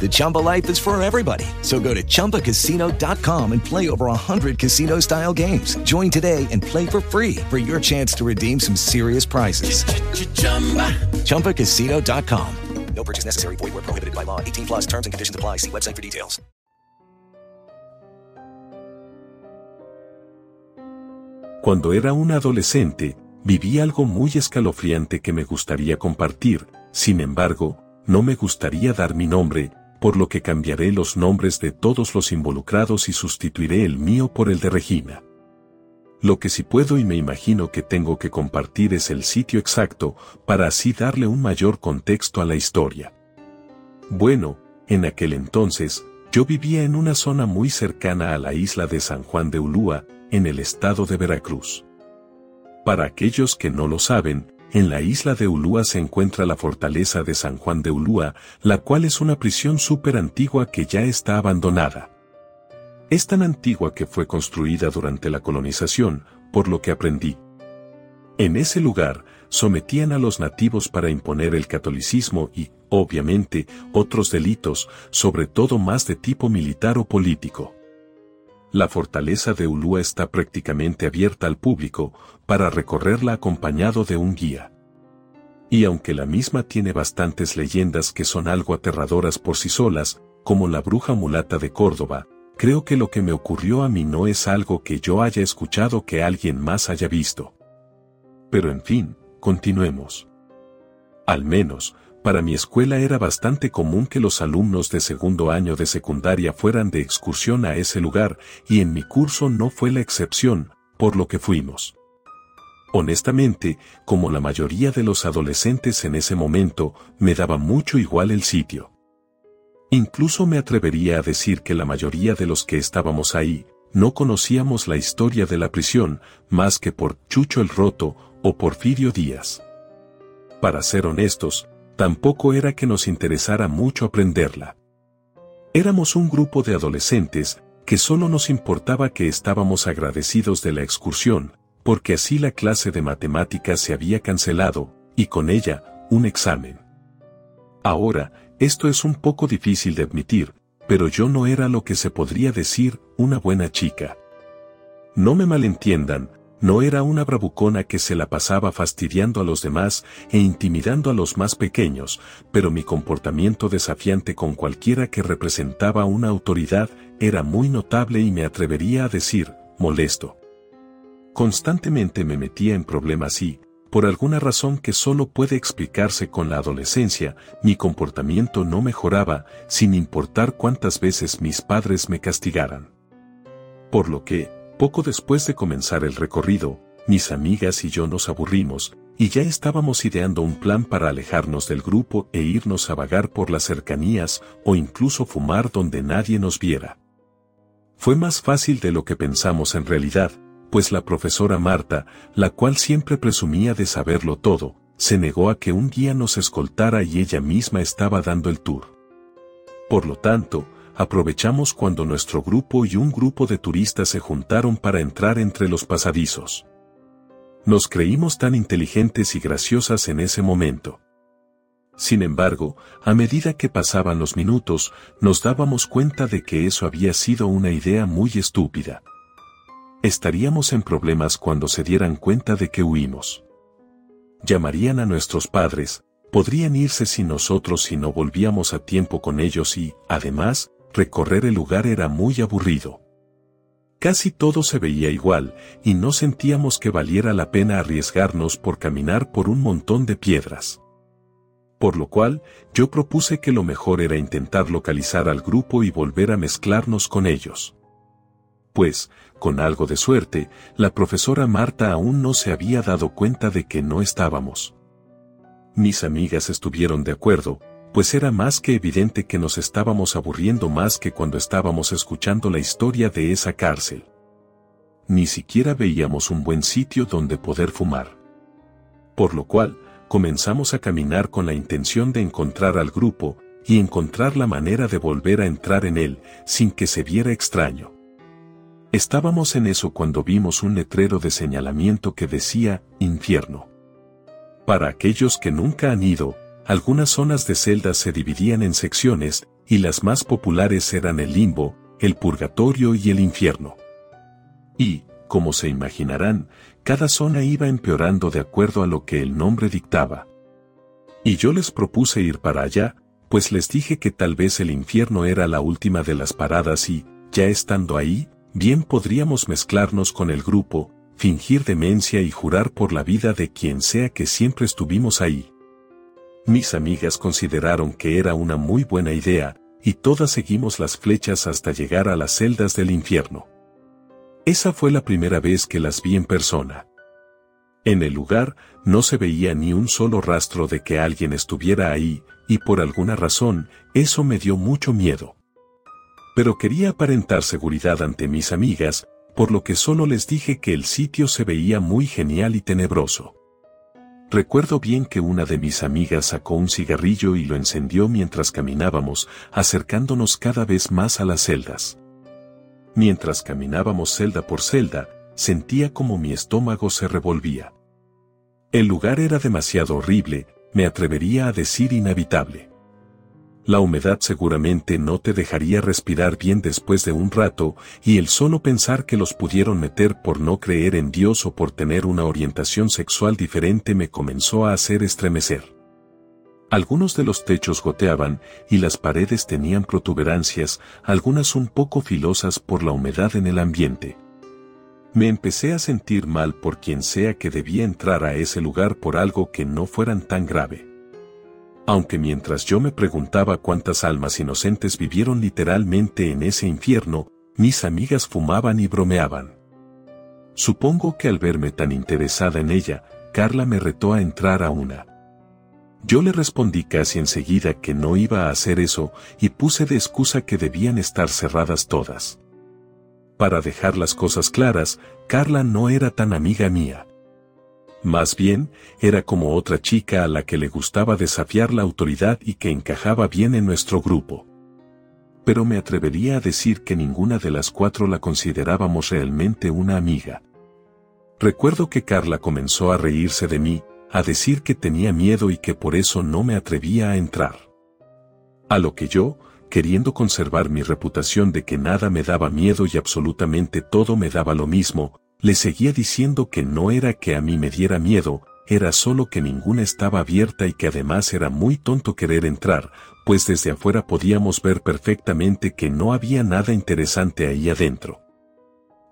The Chumba life is for everybody. So go to ChumbaCasino.com and play over 100 casino-style games. Join today and play for free for your chance to redeem some serious prizes. ChumbaCasino.com. No purchase necessary. Void were prohibited by law. 18 plus terms and conditions apply. See website for details. Cuando era un adolescente, viví algo muy escalofriante que me gustaría compartir, sin embargo, no me gustaría dar mi nombre, por lo que cambiaré los nombres de todos los involucrados y sustituiré el mío por el de Regina. Lo que sí puedo y me imagino que tengo que compartir es el sitio exacto para así darle un mayor contexto a la historia. Bueno, en aquel entonces, yo vivía en una zona muy cercana a la isla de San Juan de Ulúa, en el estado de Veracruz. Para aquellos que no lo saben, en la isla de Ulúa se encuentra la fortaleza de San Juan de Ulúa, la cual es una prisión súper antigua que ya está abandonada. Es tan antigua que fue construida durante la colonización, por lo que aprendí. En ese lugar, sometían a los nativos para imponer el catolicismo y, obviamente, otros delitos, sobre todo más de tipo militar o político. La fortaleza de Ulúa está prácticamente abierta al público, para recorrerla acompañado de un guía. Y aunque la misma tiene bastantes leyendas que son algo aterradoras por sí solas, como la bruja mulata de Córdoba, creo que lo que me ocurrió a mí no es algo que yo haya escuchado que alguien más haya visto. Pero en fin, continuemos. Al menos, para mi escuela era bastante común que los alumnos de segundo año de secundaria fueran de excursión a ese lugar, y en mi curso no fue la excepción, por lo que fuimos. Honestamente, como la mayoría de los adolescentes en ese momento, me daba mucho igual el sitio. Incluso me atrevería a decir que la mayoría de los que estábamos ahí, no conocíamos la historia de la prisión, más que por Chucho el Roto o Porfirio Díaz. Para ser honestos, tampoco era que nos interesara mucho aprenderla. Éramos un grupo de adolescentes que solo nos importaba que estábamos agradecidos de la excursión, porque así la clase de matemáticas se había cancelado, y con ella, un examen. Ahora, esto es un poco difícil de admitir, pero yo no era lo que se podría decir una buena chica. No me malentiendan, no era una bravucona que se la pasaba fastidiando a los demás e intimidando a los más pequeños, pero mi comportamiento desafiante con cualquiera que representaba una autoridad era muy notable y me atrevería a decir, molesto. Constantemente me metía en problemas y, por alguna razón que solo puede explicarse con la adolescencia, mi comportamiento no mejoraba, sin importar cuántas veces mis padres me castigaran. Por lo que, poco después de comenzar el recorrido, mis amigas y yo nos aburrimos, y ya estábamos ideando un plan para alejarnos del grupo e irnos a vagar por las cercanías o incluso fumar donde nadie nos viera. Fue más fácil de lo que pensamos en realidad, pues la profesora Marta, la cual siempre presumía de saberlo todo, se negó a que un guía nos escoltara y ella misma estaba dando el tour. Por lo tanto, aprovechamos cuando nuestro grupo y un grupo de turistas se juntaron para entrar entre los pasadizos. Nos creímos tan inteligentes y graciosas en ese momento. Sin embargo, a medida que pasaban los minutos, nos dábamos cuenta de que eso había sido una idea muy estúpida. Estaríamos en problemas cuando se dieran cuenta de que huimos. Llamarían a nuestros padres, podrían irse sin nosotros si no volvíamos a tiempo con ellos y, además, recorrer el lugar era muy aburrido. Casi todo se veía igual, y no sentíamos que valiera la pena arriesgarnos por caminar por un montón de piedras. Por lo cual, yo propuse que lo mejor era intentar localizar al grupo y volver a mezclarnos con ellos. Pues, con algo de suerte, la profesora Marta aún no se había dado cuenta de que no estábamos. Mis amigas estuvieron de acuerdo, pues era más que evidente que nos estábamos aburriendo más que cuando estábamos escuchando la historia de esa cárcel. Ni siquiera veíamos un buen sitio donde poder fumar. Por lo cual, comenzamos a caminar con la intención de encontrar al grupo y encontrar la manera de volver a entrar en él sin que se viera extraño. Estábamos en eso cuando vimos un letrero de señalamiento que decía, infierno. Para aquellos que nunca han ido, algunas zonas de celdas se dividían en secciones, y las más populares eran el limbo, el purgatorio y el infierno. Y, como se imaginarán, cada zona iba empeorando de acuerdo a lo que el nombre dictaba. Y yo les propuse ir para allá, pues les dije que tal vez el infierno era la última de las paradas y, ya estando ahí, bien podríamos mezclarnos con el grupo, fingir demencia y jurar por la vida de quien sea que siempre estuvimos ahí. Mis amigas consideraron que era una muy buena idea, y todas seguimos las flechas hasta llegar a las celdas del infierno. Esa fue la primera vez que las vi en persona. En el lugar no se veía ni un solo rastro de que alguien estuviera ahí, y por alguna razón, eso me dio mucho miedo. Pero quería aparentar seguridad ante mis amigas, por lo que solo les dije que el sitio se veía muy genial y tenebroso. Recuerdo bien que una de mis amigas sacó un cigarrillo y lo encendió mientras caminábamos, acercándonos cada vez más a las celdas. Mientras caminábamos celda por celda, sentía como mi estómago se revolvía. El lugar era demasiado horrible, me atrevería a decir inhabitable. La humedad seguramente no te dejaría respirar bien después de un rato, y el solo pensar que los pudieron meter por no creer en Dios o por tener una orientación sexual diferente me comenzó a hacer estremecer. Algunos de los techos goteaban y las paredes tenían protuberancias, algunas un poco filosas por la humedad en el ambiente. Me empecé a sentir mal por quien sea que debía entrar a ese lugar por algo que no fueran tan grave aunque mientras yo me preguntaba cuántas almas inocentes vivieron literalmente en ese infierno, mis amigas fumaban y bromeaban. Supongo que al verme tan interesada en ella, Carla me retó a entrar a una. Yo le respondí casi enseguida que no iba a hacer eso y puse de excusa que debían estar cerradas todas. Para dejar las cosas claras, Carla no era tan amiga mía. Más bien, era como otra chica a la que le gustaba desafiar la autoridad y que encajaba bien en nuestro grupo. Pero me atrevería a decir que ninguna de las cuatro la considerábamos realmente una amiga. Recuerdo que Carla comenzó a reírse de mí, a decir que tenía miedo y que por eso no me atrevía a entrar. A lo que yo, queriendo conservar mi reputación de que nada me daba miedo y absolutamente todo me daba lo mismo, le seguía diciendo que no era que a mí me diera miedo, era solo que ninguna estaba abierta y que además era muy tonto querer entrar, pues desde afuera podíamos ver perfectamente que no había nada interesante ahí adentro.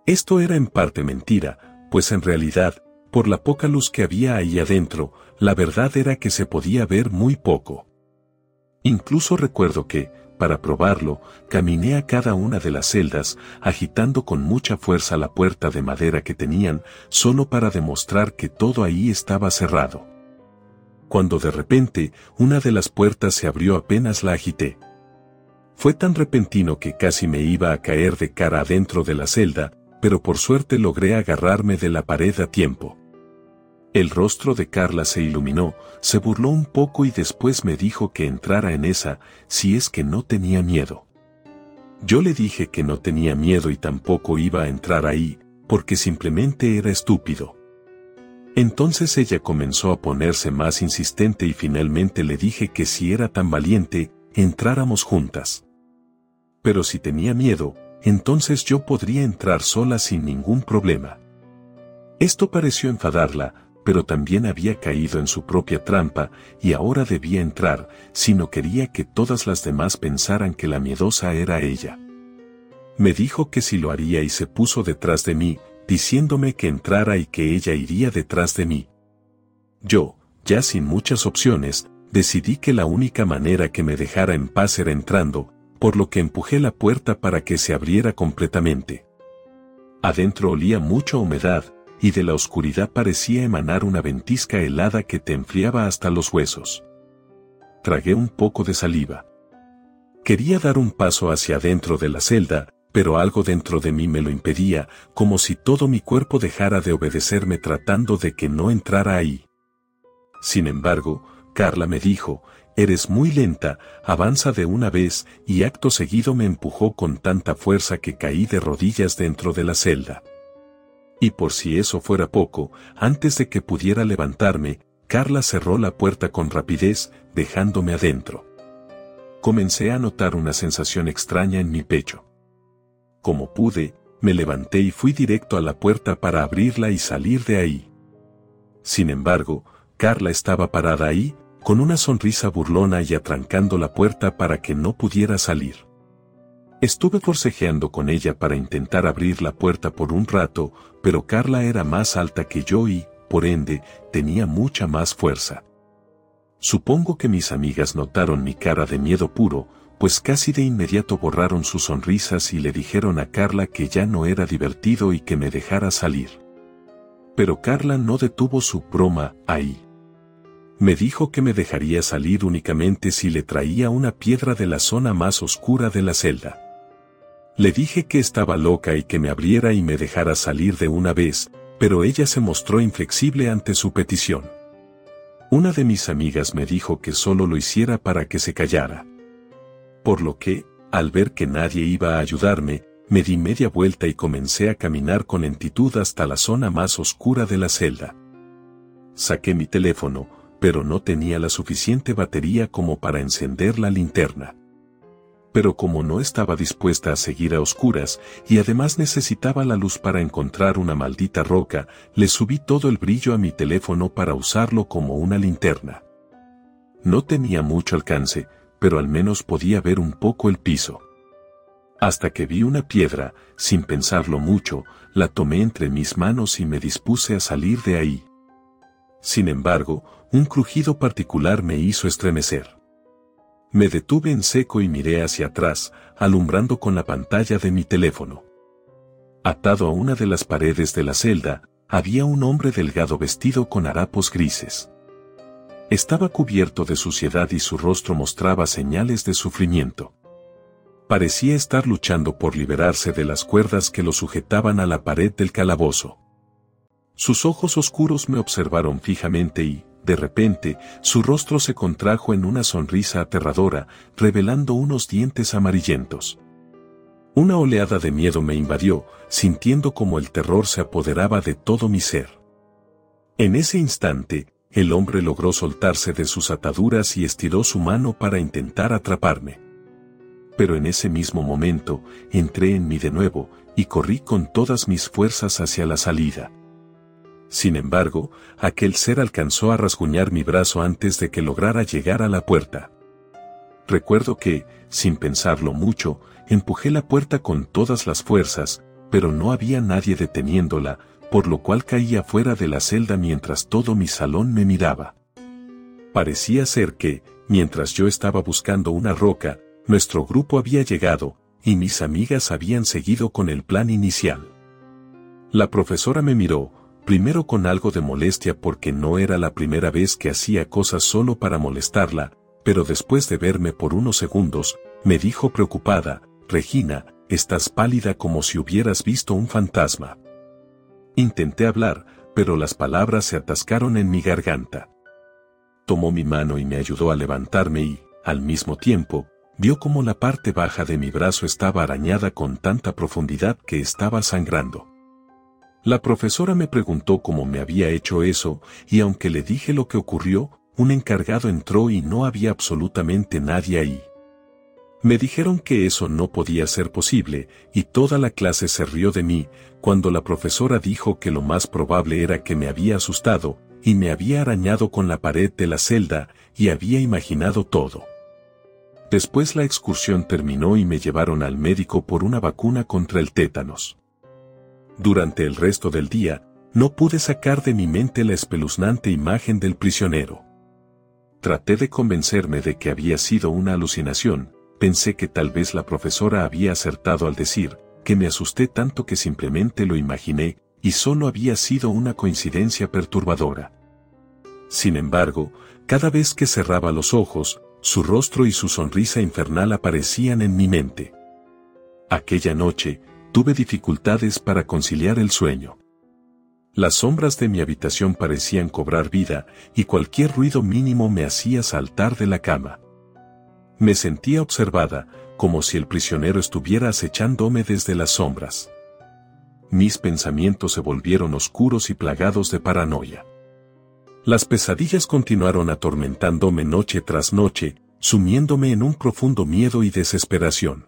Esto era en parte mentira, pues en realidad, por la poca luz que había ahí adentro, la verdad era que se podía ver muy poco. Incluso recuerdo que, para probarlo, caminé a cada una de las celdas, agitando con mucha fuerza la puerta de madera que tenían, solo para demostrar que todo ahí estaba cerrado. Cuando de repente, una de las puertas se abrió apenas la agité. Fue tan repentino que casi me iba a caer de cara adentro de la celda, pero por suerte logré agarrarme de la pared a tiempo. El rostro de Carla se iluminó, se burló un poco y después me dijo que entrara en esa, si es que no tenía miedo. Yo le dije que no tenía miedo y tampoco iba a entrar ahí, porque simplemente era estúpido. Entonces ella comenzó a ponerse más insistente y finalmente le dije que si era tan valiente, entráramos juntas. Pero si tenía miedo, entonces yo podría entrar sola sin ningún problema. Esto pareció enfadarla, pero también había caído en su propia trampa y ahora debía entrar, si no quería que todas las demás pensaran que la miedosa era ella. Me dijo que si lo haría y se puso detrás de mí, diciéndome que entrara y que ella iría detrás de mí. Yo, ya sin muchas opciones, decidí que la única manera que me dejara en paz era entrando, por lo que empujé la puerta para que se abriera completamente. Adentro olía mucha humedad, y de la oscuridad parecía emanar una ventisca helada que te enfriaba hasta los huesos. Tragué un poco de saliva. Quería dar un paso hacia adentro de la celda, pero algo dentro de mí me lo impedía, como si todo mi cuerpo dejara de obedecerme tratando de que no entrara ahí. Sin embargo, Carla me dijo, eres muy lenta, avanza de una vez, y acto seguido me empujó con tanta fuerza que caí de rodillas dentro de la celda. Y por si eso fuera poco, antes de que pudiera levantarme, Carla cerró la puerta con rapidez, dejándome adentro. Comencé a notar una sensación extraña en mi pecho. Como pude, me levanté y fui directo a la puerta para abrirla y salir de ahí. Sin embargo, Carla estaba parada ahí, con una sonrisa burlona y atrancando la puerta para que no pudiera salir. Estuve forcejeando con ella para intentar abrir la puerta por un rato, pero Carla era más alta que yo y, por ende, tenía mucha más fuerza. Supongo que mis amigas notaron mi cara de miedo puro, pues casi de inmediato borraron sus sonrisas y le dijeron a Carla que ya no era divertido y que me dejara salir. Pero Carla no detuvo su broma ahí. Me dijo que me dejaría salir únicamente si le traía una piedra de la zona más oscura de la celda. Le dije que estaba loca y que me abriera y me dejara salir de una vez, pero ella se mostró inflexible ante su petición. Una de mis amigas me dijo que solo lo hiciera para que se callara. Por lo que, al ver que nadie iba a ayudarme, me di media vuelta y comencé a caminar con lentitud hasta la zona más oscura de la celda. Saqué mi teléfono, pero no tenía la suficiente batería como para encender la linterna pero como no estaba dispuesta a seguir a oscuras y además necesitaba la luz para encontrar una maldita roca, le subí todo el brillo a mi teléfono para usarlo como una linterna. No tenía mucho alcance, pero al menos podía ver un poco el piso. Hasta que vi una piedra, sin pensarlo mucho, la tomé entre mis manos y me dispuse a salir de ahí. Sin embargo, un crujido particular me hizo estremecer. Me detuve en seco y miré hacia atrás, alumbrando con la pantalla de mi teléfono. Atado a una de las paredes de la celda, había un hombre delgado vestido con harapos grises. Estaba cubierto de suciedad y su rostro mostraba señales de sufrimiento. Parecía estar luchando por liberarse de las cuerdas que lo sujetaban a la pared del calabozo. Sus ojos oscuros me observaron fijamente y, de repente, su rostro se contrajo en una sonrisa aterradora, revelando unos dientes amarillentos. Una oleada de miedo me invadió, sintiendo como el terror se apoderaba de todo mi ser. En ese instante, el hombre logró soltarse de sus ataduras y estiró su mano para intentar atraparme. Pero en ese mismo momento, entré en mí de nuevo, y corrí con todas mis fuerzas hacia la salida. Sin embargo, aquel ser alcanzó a rasguñar mi brazo antes de que lograra llegar a la puerta. Recuerdo que, sin pensarlo mucho, empujé la puerta con todas las fuerzas, pero no había nadie deteniéndola, por lo cual caía fuera de la celda mientras todo mi salón me miraba. Parecía ser que, mientras yo estaba buscando una roca, nuestro grupo había llegado, y mis amigas habían seguido con el plan inicial. La profesora me miró, primero con algo de molestia porque no era la primera vez que hacía cosas solo para molestarla, pero después de verme por unos segundos, me dijo preocupada, Regina, estás pálida como si hubieras visto un fantasma. Intenté hablar, pero las palabras se atascaron en mi garganta. Tomó mi mano y me ayudó a levantarme y, al mismo tiempo, vio como la parte baja de mi brazo estaba arañada con tanta profundidad que estaba sangrando. La profesora me preguntó cómo me había hecho eso, y aunque le dije lo que ocurrió, un encargado entró y no había absolutamente nadie ahí. Me dijeron que eso no podía ser posible, y toda la clase se rió de mí, cuando la profesora dijo que lo más probable era que me había asustado, y me había arañado con la pared de la celda, y había imaginado todo. Después la excursión terminó y me llevaron al médico por una vacuna contra el tétanos. Durante el resto del día, no pude sacar de mi mente la espeluznante imagen del prisionero. traté de convencerme de que había sido una alucinación, pensé que tal vez la profesora había acertado al decir, que me asusté tanto que simplemente lo imaginé, y solo había sido una coincidencia perturbadora. Sin embargo, cada vez que cerraba los ojos, su rostro y su sonrisa infernal aparecían en mi mente. Aquella noche, tuve dificultades para conciliar el sueño. Las sombras de mi habitación parecían cobrar vida, y cualquier ruido mínimo me hacía saltar de la cama. Me sentía observada, como si el prisionero estuviera acechándome desde las sombras. Mis pensamientos se volvieron oscuros y plagados de paranoia. Las pesadillas continuaron atormentándome noche tras noche, sumiéndome en un profundo miedo y desesperación.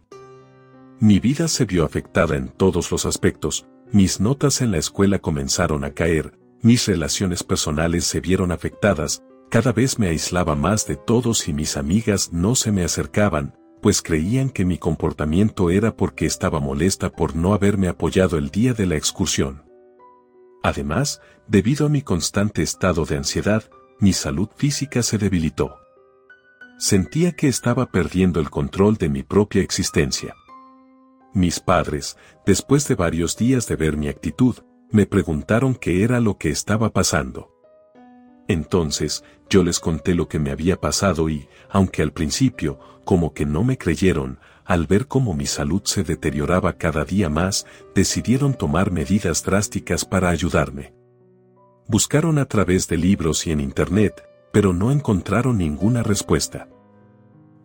Mi vida se vio afectada en todos los aspectos, mis notas en la escuela comenzaron a caer, mis relaciones personales se vieron afectadas, cada vez me aislaba más de todos y mis amigas no se me acercaban, pues creían que mi comportamiento era porque estaba molesta por no haberme apoyado el día de la excursión. Además, debido a mi constante estado de ansiedad, mi salud física se debilitó. Sentía que estaba perdiendo el control de mi propia existencia. Mis padres, después de varios días de ver mi actitud, me preguntaron qué era lo que estaba pasando. Entonces, yo les conté lo que me había pasado y, aunque al principio, como que no me creyeron, al ver cómo mi salud se deterioraba cada día más, decidieron tomar medidas drásticas para ayudarme. Buscaron a través de libros y en Internet, pero no encontraron ninguna respuesta.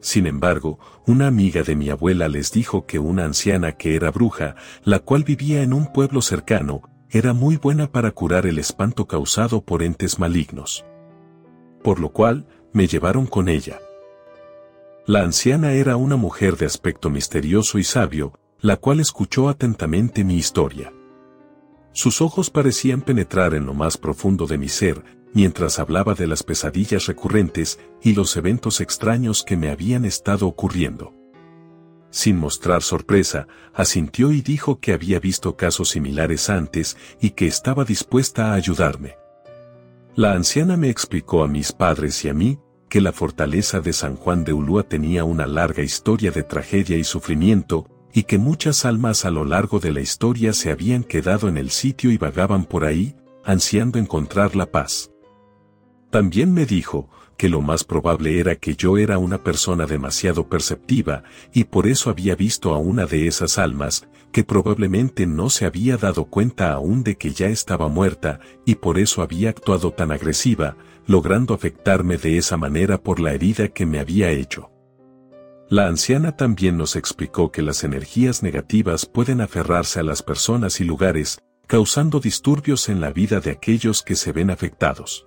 Sin embargo, una amiga de mi abuela les dijo que una anciana que era bruja, la cual vivía en un pueblo cercano, era muy buena para curar el espanto causado por entes malignos. Por lo cual, me llevaron con ella. La anciana era una mujer de aspecto misterioso y sabio, la cual escuchó atentamente mi historia. Sus ojos parecían penetrar en lo más profundo de mi ser, mientras hablaba de las pesadillas recurrentes y los eventos extraños que me habían estado ocurriendo. Sin mostrar sorpresa, asintió y dijo que había visto casos similares antes y que estaba dispuesta a ayudarme. La anciana me explicó a mis padres y a mí que la fortaleza de San Juan de Ulúa tenía una larga historia de tragedia y sufrimiento, y que muchas almas a lo largo de la historia se habían quedado en el sitio y vagaban por ahí, ansiando encontrar la paz. También me dijo, que lo más probable era que yo era una persona demasiado perceptiva, y por eso había visto a una de esas almas, que probablemente no se había dado cuenta aún de que ya estaba muerta, y por eso había actuado tan agresiva, logrando afectarme de esa manera por la herida que me había hecho. La anciana también nos explicó que las energías negativas pueden aferrarse a las personas y lugares, causando disturbios en la vida de aquellos que se ven afectados.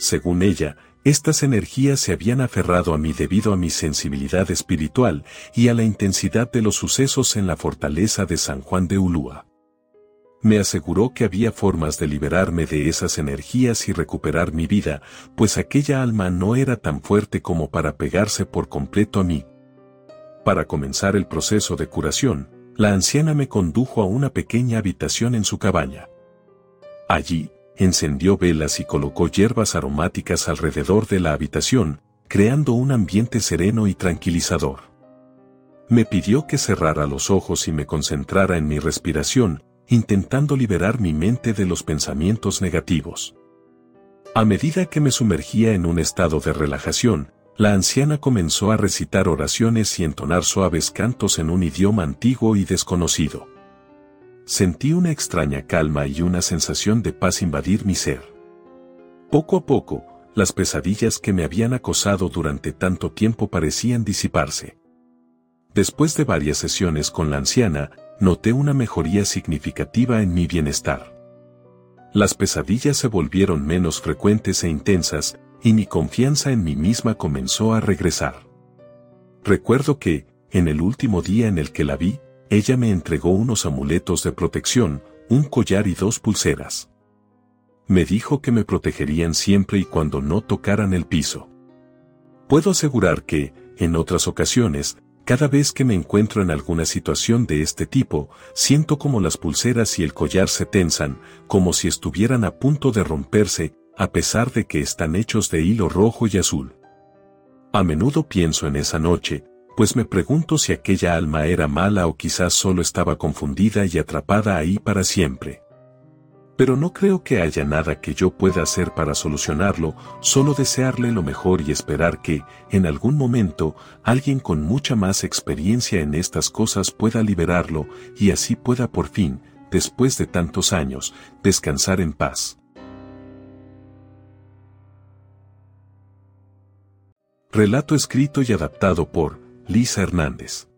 Según ella, estas energías se habían aferrado a mí debido a mi sensibilidad espiritual y a la intensidad de los sucesos en la fortaleza de San Juan de Ulúa me aseguró que había formas de liberarme de esas energías y recuperar mi vida, pues aquella alma no era tan fuerte como para pegarse por completo a mí. Para comenzar el proceso de curación, la anciana me condujo a una pequeña habitación en su cabaña. Allí, encendió velas y colocó hierbas aromáticas alrededor de la habitación, creando un ambiente sereno y tranquilizador. Me pidió que cerrara los ojos y me concentrara en mi respiración, intentando liberar mi mente de los pensamientos negativos. A medida que me sumergía en un estado de relajación, la anciana comenzó a recitar oraciones y entonar suaves cantos en un idioma antiguo y desconocido. Sentí una extraña calma y una sensación de paz invadir mi ser. Poco a poco, las pesadillas que me habían acosado durante tanto tiempo parecían disiparse. Después de varias sesiones con la anciana, noté una mejoría significativa en mi bienestar. Las pesadillas se volvieron menos frecuentes e intensas, y mi confianza en mí misma comenzó a regresar. Recuerdo que, en el último día en el que la vi, ella me entregó unos amuletos de protección, un collar y dos pulseras. Me dijo que me protegerían siempre y cuando no tocaran el piso. Puedo asegurar que, en otras ocasiones, cada vez que me encuentro en alguna situación de este tipo, siento como las pulseras y el collar se tensan, como si estuvieran a punto de romperse, a pesar de que están hechos de hilo rojo y azul. A menudo pienso en esa noche, pues me pregunto si aquella alma era mala o quizás solo estaba confundida y atrapada ahí para siempre. Pero no creo que haya nada que yo pueda hacer para solucionarlo, solo desearle lo mejor y esperar que, en algún momento, alguien con mucha más experiencia en estas cosas pueda liberarlo y así pueda por fin, después de tantos años, descansar en paz. Relato escrito y adaptado por Lisa Hernández.